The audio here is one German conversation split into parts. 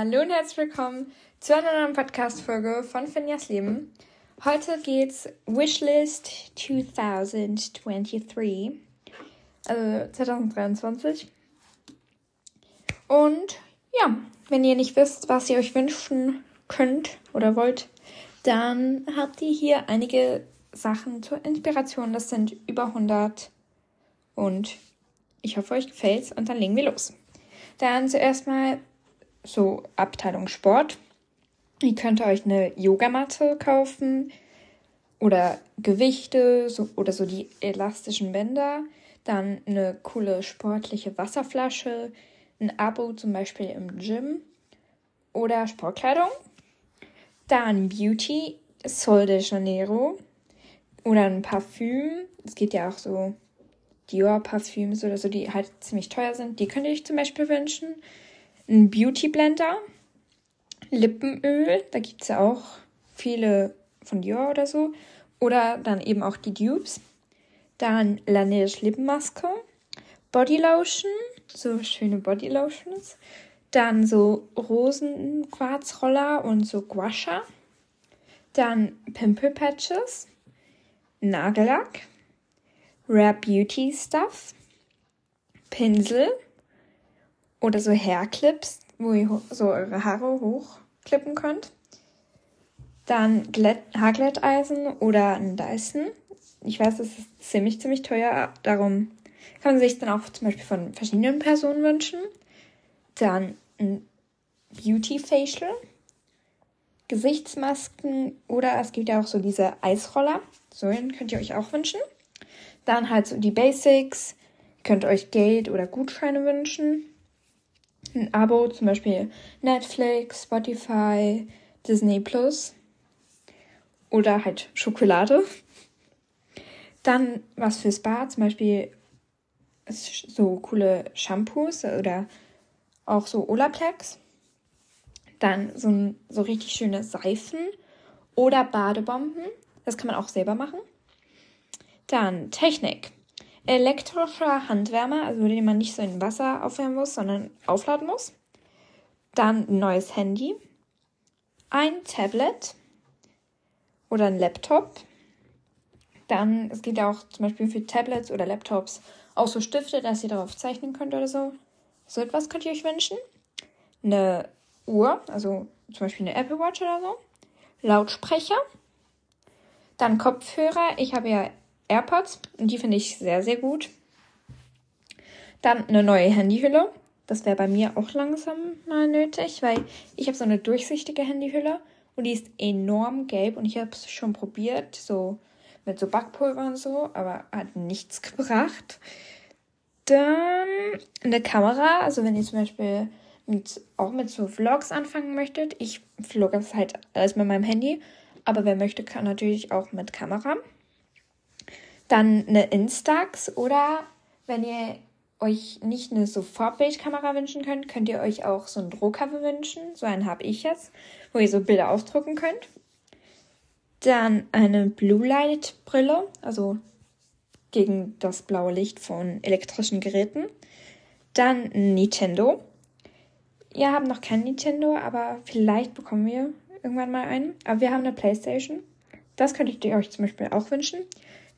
Hallo und herzlich willkommen zu einer neuen Podcast-Folge von Finjas Leben. Heute geht's Wishlist 2023, also 2023. Und ja, wenn ihr nicht wisst, was ihr euch wünschen könnt oder wollt, dann habt ihr hier einige Sachen zur Inspiration. Das sind über 100 und ich hoffe, euch gefällt's und dann legen wir los. Dann zuerst mal so Abteilung Sport. Ihr könnt euch eine Yogamatte kaufen oder Gewichte so, oder so die elastischen Bänder. Dann eine coole sportliche Wasserflasche, ein Abo zum Beispiel im Gym oder Sportkleidung. Dann Beauty, Sol de Janeiro oder ein Parfüm. Es geht ja auch so Dior-Parfüms oder so, die halt ziemlich teuer sind. Die könnt ihr euch zum Beispiel wünschen ein Beauty Blender, Lippenöl, da gibt es ja auch viele von Dior oder so. Oder dann eben auch die Dupes. Dann Laneige Lippenmaske, Bodylotion, so schöne Bodylotions. Dann so Rosenquarzroller und so Guasha. Dann Pimple Patches, Nagellack, Rare Beauty Stuff, Pinsel, oder so Hairclips, wo ihr so eure Haare hochklippen könnt. Dann Glätt Haarglätteisen oder ein Dyson. Ich weiß, das ist ziemlich, ziemlich teuer. Darum kann man sich dann auch zum Beispiel von verschiedenen Personen wünschen. Dann ein Beauty Facial. Gesichtsmasken oder es gibt ja auch so diese Eisroller. So einen könnt ihr euch auch wünschen. Dann halt so die Basics. Ihr könnt euch Geld oder Gutscheine wünschen ein Abo, zum Beispiel Netflix, Spotify, Disney Plus oder halt Schokolade. Dann was für Spa, zum Beispiel so coole Shampoos oder auch so Olaplex. Dann so, so richtig schöne Seifen oder Badebomben. Das kann man auch selber machen. Dann Technik elektrischer Handwärmer, also den man nicht so in Wasser aufwärmen muss, sondern aufladen muss. Dann ein neues Handy, ein Tablet oder ein Laptop. Dann, es gibt ja auch zum Beispiel für Tablets oder Laptops auch so Stifte, dass ihr darauf zeichnen könnt oder so. So etwas könnt ihr euch wünschen. Eine Uhr, also zum Beispiel eine Apple Watch oder so. Lautsprecher. Dann Kopfhörer. Ich habe ja AirPods und die finde ich sehr, sehr gut. Dann eine neue Handyhülle. Das wäre bei mir auch langsam mal nötig, weil ich habe so eine durchsichtige Handyhülle und die ist enorm gelb und ich habe es schon probiert, so mit so Backpulver und so, aber hat nichts gebracht. Dann eine Kamera, also wenn ihr zum Beispiel mit, auch mit so Vlogs anfangen möchtet. Ich vlogge das halt alles mit meinem Handy, aber wer möchte, kann natürlich auch mit Kamera. Dann eine Instax oder wenn ihr euch nicht eine Sofortbildkamera wünschen könnt, könnt ihr euch auch so ein Druckcover wünschen. So einen habe ich jetzt, wo ihr so Bilder ausdrucken könnt. Dann eine Blue Light Brille, also gegen das blaue Licht von elektrischen Geräten. Dann Nintendo. Wir haben noch kein Nintendo, aber vielleicht bekommen wir irgendwann mal einen. Aber wir haben eine Playstation. Das könntet ihr euch zum Beispiel auch wünschen.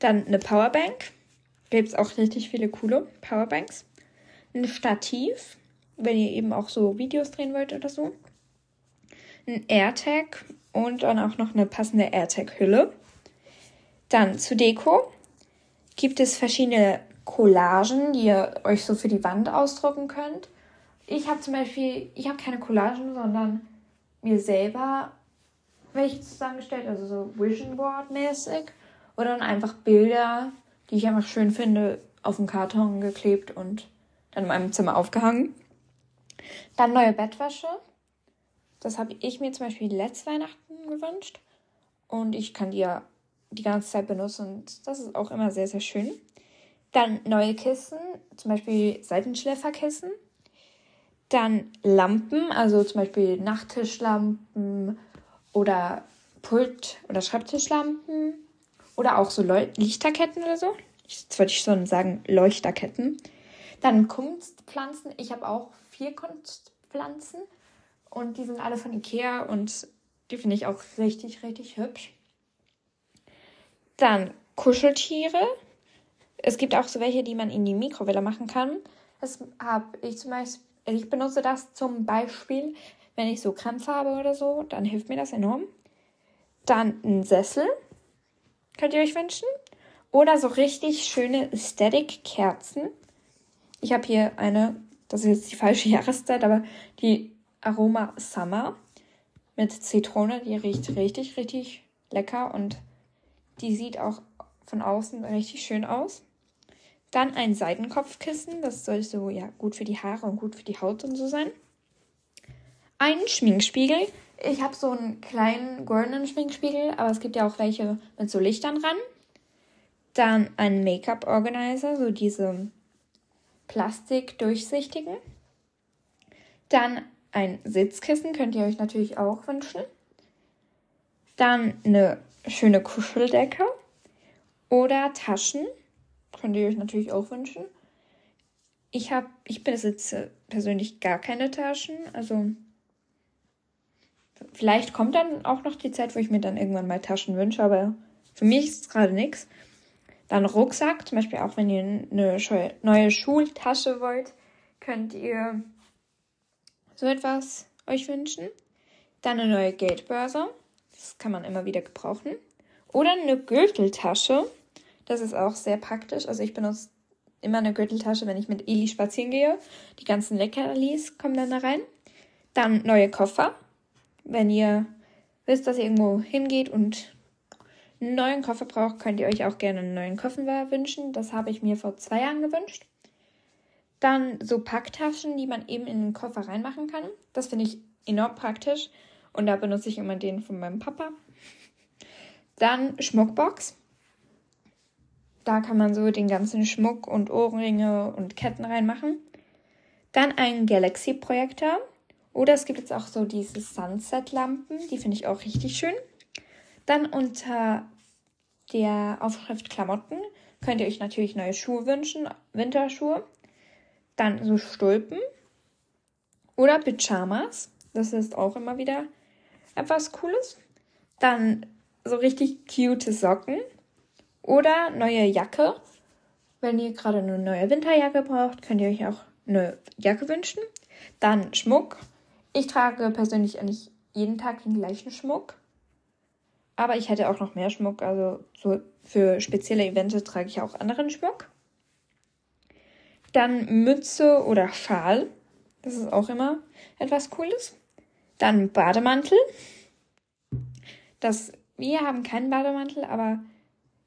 Dann eine Powerbank. Gibt es auch richtig viele coole Powerbanks. Ein Stativ, wenn ihr eben auch so Videos drehen wollt oder so. Ein AirTag und dann auch noch eine passende AirTag-Hülle. Dann zu Deko gibt es verschiedene Collagen, die ihr euch so für die Wand ausdrucken könnt. Ich habe zum Beispiel, ich habe keine Collagen, sondern mir selber welche zusammengestellt, also so Vision Board mäßig. Oder dann einfach Bilder, die ich einfach schön finde, auf den Karton geklebt und dann in meinem Zimmer aufgehangen. Dann neue Bettwäsche. Das habe ich mir zum Beispiel letztes Weihnachten gewünscht. Und ich kann die ja die ganze Zeit benutzen. Und das ist auch immer sehr, sehr schön. Dann neue Kissen, zum Beispiel Seitenschläferkissen. Dann Lampen, also zum Beispiel Nachttischlampen oder Pult- oder Schreibtischlampen. Oder auch so Leu Lichterketten oder so. Jetzt wollte ich schon sagen Leuchterketten. Dann Kunstpflanzen. Ich habe auch vier Kunstpflanzen. Und die sind alle von Ikea und die finde ich auch richtig, richtig hübsch. Dann Kuscheltiere. Es gibt auch so welche, die man in die Mikrowelle machen kann. Das habe ich zum Beispiel, also ich benutze das zum Beispiel, wenn ich so Krämpfe habe oder so, dann hilft mir das enorm. Dann ein Sessel, könnt ihr euch wünschen. Oder so richtig schöne Static-Kerzen. Ich habe hier eine, das ist jetzt die falsche Jahreszeit, aber die Aroma Summer mit Zitrone, die riecht richtig, richtig lecker und die sieht auch von außen richtig schön aus. Dann ein Seidenkopfkissen, das soll so ja gut für die Haare und gut für die Haut und so sein. Ein Schminkspiegel. Ich habe so einen kleinen goldenen Schminkspiegel, aber es gibt ja auch welche mit so Lichtern dran. Dann ein Make-up Organizer, so diese plastikdurchsichtigen. Dann ein Sitzkissen könnt ihr euch natürlich auch wünschen. Dann eine schöne Kuscheldecke oder Taschen könnt ihr euch natürlich auch wünschen. Ich habe, ich besitze persönlich gar keine Taschen, also vielleicht kommt dann auch noch die Zeit, wo ich mir dann irgendwann mal Taschen wünsche, aber für mich ist es gerade nichts. Dann Rucksack, zum Beispiel auch wenn ihr eine neue Schultasche wollt, könnt ihr so etwas euch wünschen. Dann eine neue Geldbörse, das kann man immer wieder gebrauchen. Oder eine Gürteltasche, das ist auch sehr praktisch. Also ich benutze immer eine Gürteltasche, wenn ich mit Eli spazieren gehe. Die ganzen Leckerlis kommen dann da rein. Dann neue Koffer. Wenn ihr wisst, dass ihr irgendwo hingeht und einen neuen Koffer braucht, könnt ihr euch auch gerne einen neuen Koffer wünschen. Das habe ich mir vor zwei Jahren gewünscht. Dann so Packtaschen, die man eben in den Koffer reinmachen kann. Das finde ich enorm praktisch. Und da benutze ich immer den von meinem Papa. Dann Schmuckbox. Da kann man so den ganzen Schmuck und Ohrringe und Ketten reinmachen. Dann ein Galaxy-Projektor. Oder es gibt jetzt auch so diese Sunset-Lampen. Die finde ich auch richtig schön. Dann unter der Aufschrift Klamotten könnt ihr euch natürlich neue Schuhe wünschen, Winterschuhe. Dann so Stulpen oder Pyjamas. Das ist auch immer wieder etwas Cooles. Dann so richtig cute Socken oder neue Jacke. Wenn ihr gerade eine neue Winterjacke braucht, könnt ihr euch auch eine Jacke wünschen. Dann Schmuck. Ich trage persönlich eigentlich jeden Tag den gleichen Schmuck. Aber ich hätte auch noch mehr Schmuck. Also so für spezielle Events trage ich auch anderen Schmuck. Dann Mütze oder Schal. Das ist auch immer etwas Cooles. Dann Bademantel. Das, wir haben keinen Bademantel, aber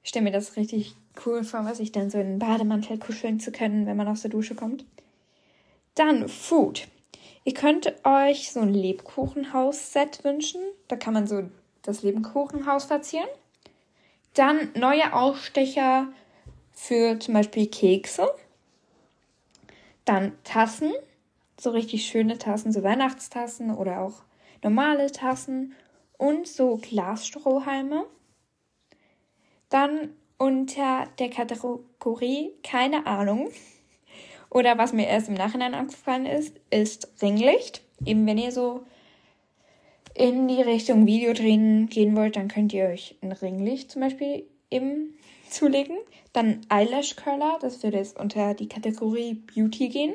ich stelle mir das richtig cool vor, was ich dann so in einen Bademantel kuscheln zu können, wenn man aus der Dusche kommt. Dann Food. Ihr könnt euch so ein Lebkuchenhaus-Set wünschen. Da kann man so das Lebkuchenhaus verzieren. Dann neue Ausstecher für zum Beispiel Kekse. Dann Tassen, so richtig schöne Tassen, so Weihnachtstassen oder auch normale Tassen und so Glasstrohhalme. Dann unter der Kategorie keine Ahnung oder was mir erst im Nachhinein aufgefallen ist, ist Ringlicht. Eben wenn ihr so in die Richtung Video drehen gehen wollt, dann könnt ihr euch ein Ringlicht zum Beispiel eben zulegen. Dann Eyelash Curler, das würde jetzt unter die Kategorie Beauty gehen.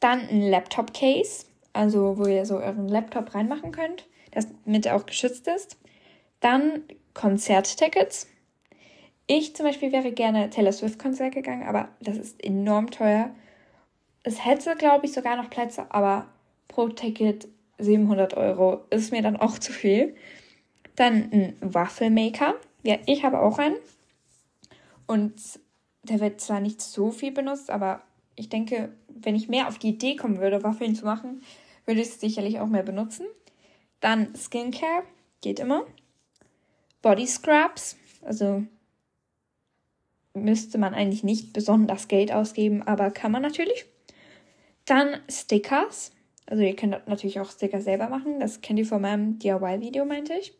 Dann ein Laptop Case, also wo ihr so euren Laptop reinmachen könnt, das mit auch geschützt ist. Dann Konzerttickets. Ich zum Beispiel wäre gerne Taylor Swift Konzert gegangen, aber das ist enorm teuer. Es hätte, glaube ich, sogar noch Plätze, aber pro Ticket 700 Euro ist mir dann auch zu viel. Dann ein Waffelmaker. Ja, ich habe auch einen. Und der wird zwar nicht so viel benutzt, aber ich denke, wenn ich mehr auf die Idee kommen würde, Waffeln zu machen, würde ich es sicherlich auch mehr benutzen. Dann Skincare, geht immer. Body Scrubs, also müsste man eigentlich nicht besonders Geld ausgeben, aber kann man natürlich. Dann Stickers, also ihr könnt natürlich auch Sticker selber machen. Das kennt ihr von meinem DIY-Video, meinte ich.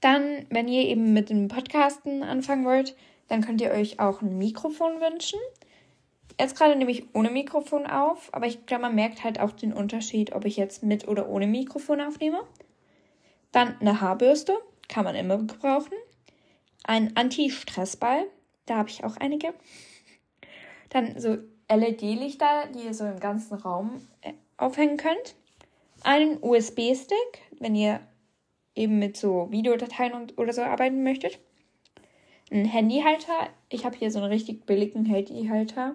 Dann, wenn ihr eben mit dem Podcasten anfangen wollt, dann könnt ihr euch auch ein Mikrofon wünschen. Jetzt gerade nehme ich ohne Mikrofon auf, aber ich glaube, man merkt halt auch den Unterschied, ob ich jetzt mit oder ohne Mikrofon aufnehme. Dann eine Haarbürste, kann man immer gebrauchen. Ein Anti-Stressball, da habe ich auch einige. Dann so LED-Lichter, die ihr so im ganzen Raum äh, aufhängen könnt. Einen USB-Stick, wenn ihr eben mit so Videodateien und, oder so arbeiten möchtet. Ein Handyhalter. Ich habe hier so einen richtig billigen Handyhalter.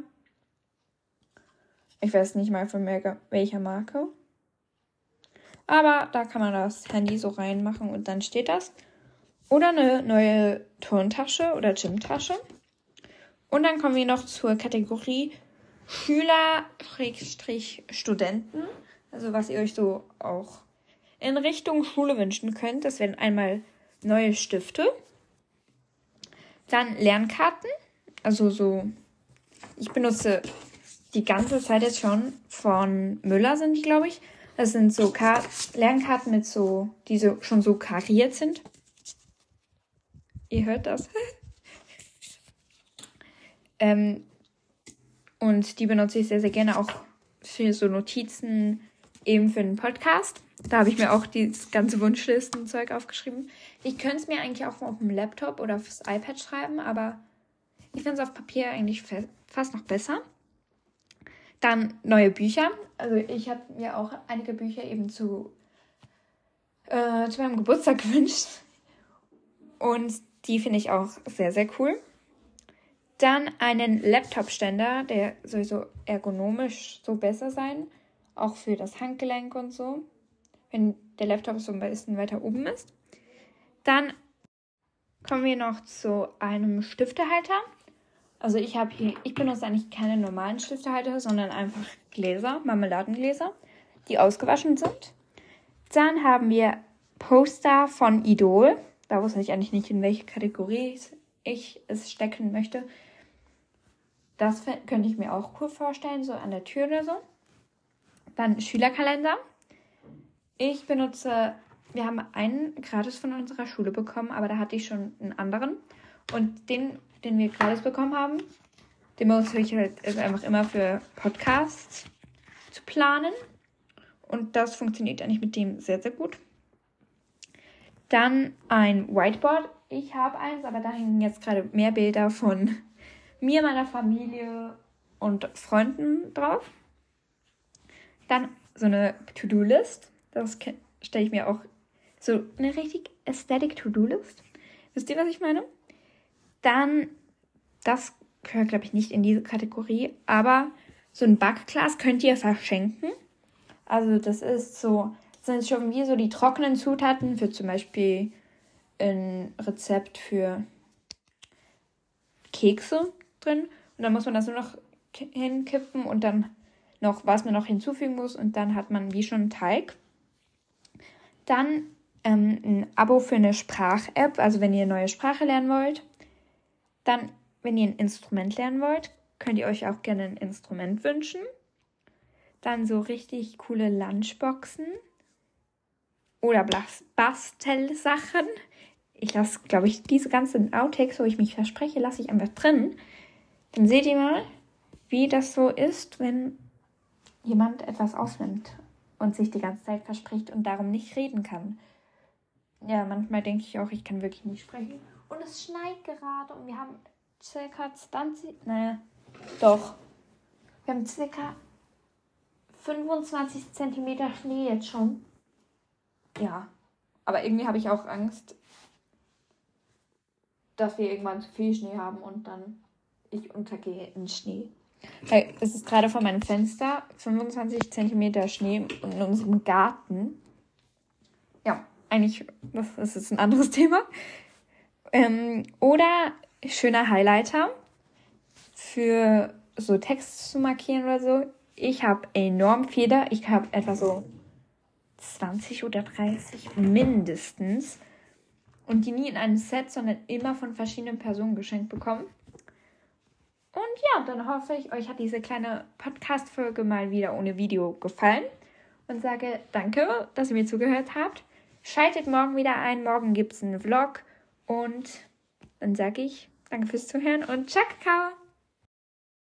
Ich weiß nicht mal von welcher Marke. Aber da kann man das Handy so reinmachen und dann steht das. Oder eine neue Turntasche oder Gymtasche. Und dann kommen wir noch zur Kategorie Schüler-Studenten. Also was ihr euch so auch in Richtung Schule wünschen könnt. Das wären einmal neue Stifte. Dann Lernkarten. Also so, ich benutze die ganze Zeit jetzt schon von Müller sind die, glaube ich. Das sind so Kar Lernkarten mit so, die so, schon so kariert sind. Ihr hört das. ähm, und die benutze ich sehr, sehr gerne auch für so Notizen, eben für den Podcast. Da habe ich mir auch dieses ganze Wunschlistenzeug aufgeschrieben. Ich könnte es mir eigentlich auch auf dem Laptop oder aufs iPad schreiben, aber ich finde es auf Papier eigentlich fast noch besser. Dann neue Bücher. Also ich habe mir auch einige Bücher eben zu, äh, zu meinem Geburtstag gewünscht. Und die finde ich auch sehr, sehr cool. Dann einen Laptop-Ständer, der sowieso ergonomisch so besser sein. Auch für das Handgelenk und so. Wenn der Laptop so ein bisschen weiter oben ist. Dann kommen wir noch zu einem Stiftehalter. Also ich habe hier, ich benutze eigentlich keine normalen Stiftehalter, sondern einfach Gläser, Marmeladengläser, die ausgewaschen sind. Dann haben wir Poster von Idol. Da wusste ich eigentlich nicht, in welche Kategorie ich es stecken möchte. Das könnte ich mir auch cool vorstellen, so an der Tür oder so. Dann Schülerkalender. Ich benutze, wir haben einen gratis von unserer Schule bekommen, aber da hatte ich schon einen anderen. Und den, den wir gratis bekommen haben, den benutze ich halt einfach immer für Podcasts zu planen. Und das funktioniert eigentlich mit dem sehr, sehr gut. Dann ein Whiteboard. Ich habe eins, aber da hängen jetzt gerade mehr Bilder von mir, meiner Familie und Freunden drauf. Dann so eine To-Do-List. Das stelle ich mir auch so eine richtig Aesthetic To-Do-List. Wisst ihr, was ich meine? Dann, das gehört, glaube ich, nicht in diese Kategorie, aber so ein Backglas könnt ihr verschenken. Also das ist so, sind schon wie so die trockenen Zutaten für zum Beispiel ein Rezept für Kekse drin. Und dann muss man das nur noch hinkippen und dann noch, was man noch hinzufügen muss. Und dann hat man wie schon Teig. Dann ähm, ein Abo für eine Sprach-App, also wenn ihr eine neue Sprache lernen wollt. Dann, wenn ihr ein Instrument lernen wollt, könnt ihr euch auch gerne ein Instrument wünschen. Dann so richtig coole Lunchboxen oder Bastelsachen. Ich lasse, glaube ich, diese ganzen Outtakes, wo ich mich verspreche, lasse ich einfach drin. Dann seht ihr mal, wie das so ist, wenn jemand etwas aufnimmt und sich die ganze Zeit verspricht und darum nicht reden kann. Ja, manchmal denke ich auch, ich kann wirklich nicht sprechen. Und es schneit gerade und wir haben circa 20, naja, doch. Wir haben circa 25 Zentimeter Schnee jetzt schon. Ja, aber irgendwie habe ich auch Angst, dass wir irgendwann zu viel Schnee haben und dann ich untergehe in Schnee. Weil es ist gerade vor meinem Fenster 25 Zentimeter Schnee in unserem Garten. Ja, eigentlich, das ist ein anderes Thema. Ähm, oder schöner Highlighter für so Text zu markieren oder so. Ich habe enorm viele. Ich habe etwa so 20 oder 30 mindestens. Und die nie in einem Set, sondern immer von verschiedenen Personen geschenkt bekommen. Und ja, dann hoffe ich, euch hat diese kleine Podcast-Folge mal wieder ohne Video gefallen. Und sage danke, dass ihr mir zugehört habt. Schaltet morgen wieder ein. Morgen gibt es einen Vlog. Und dann sage ich danke fürs Zuhören und ciao, Kakao.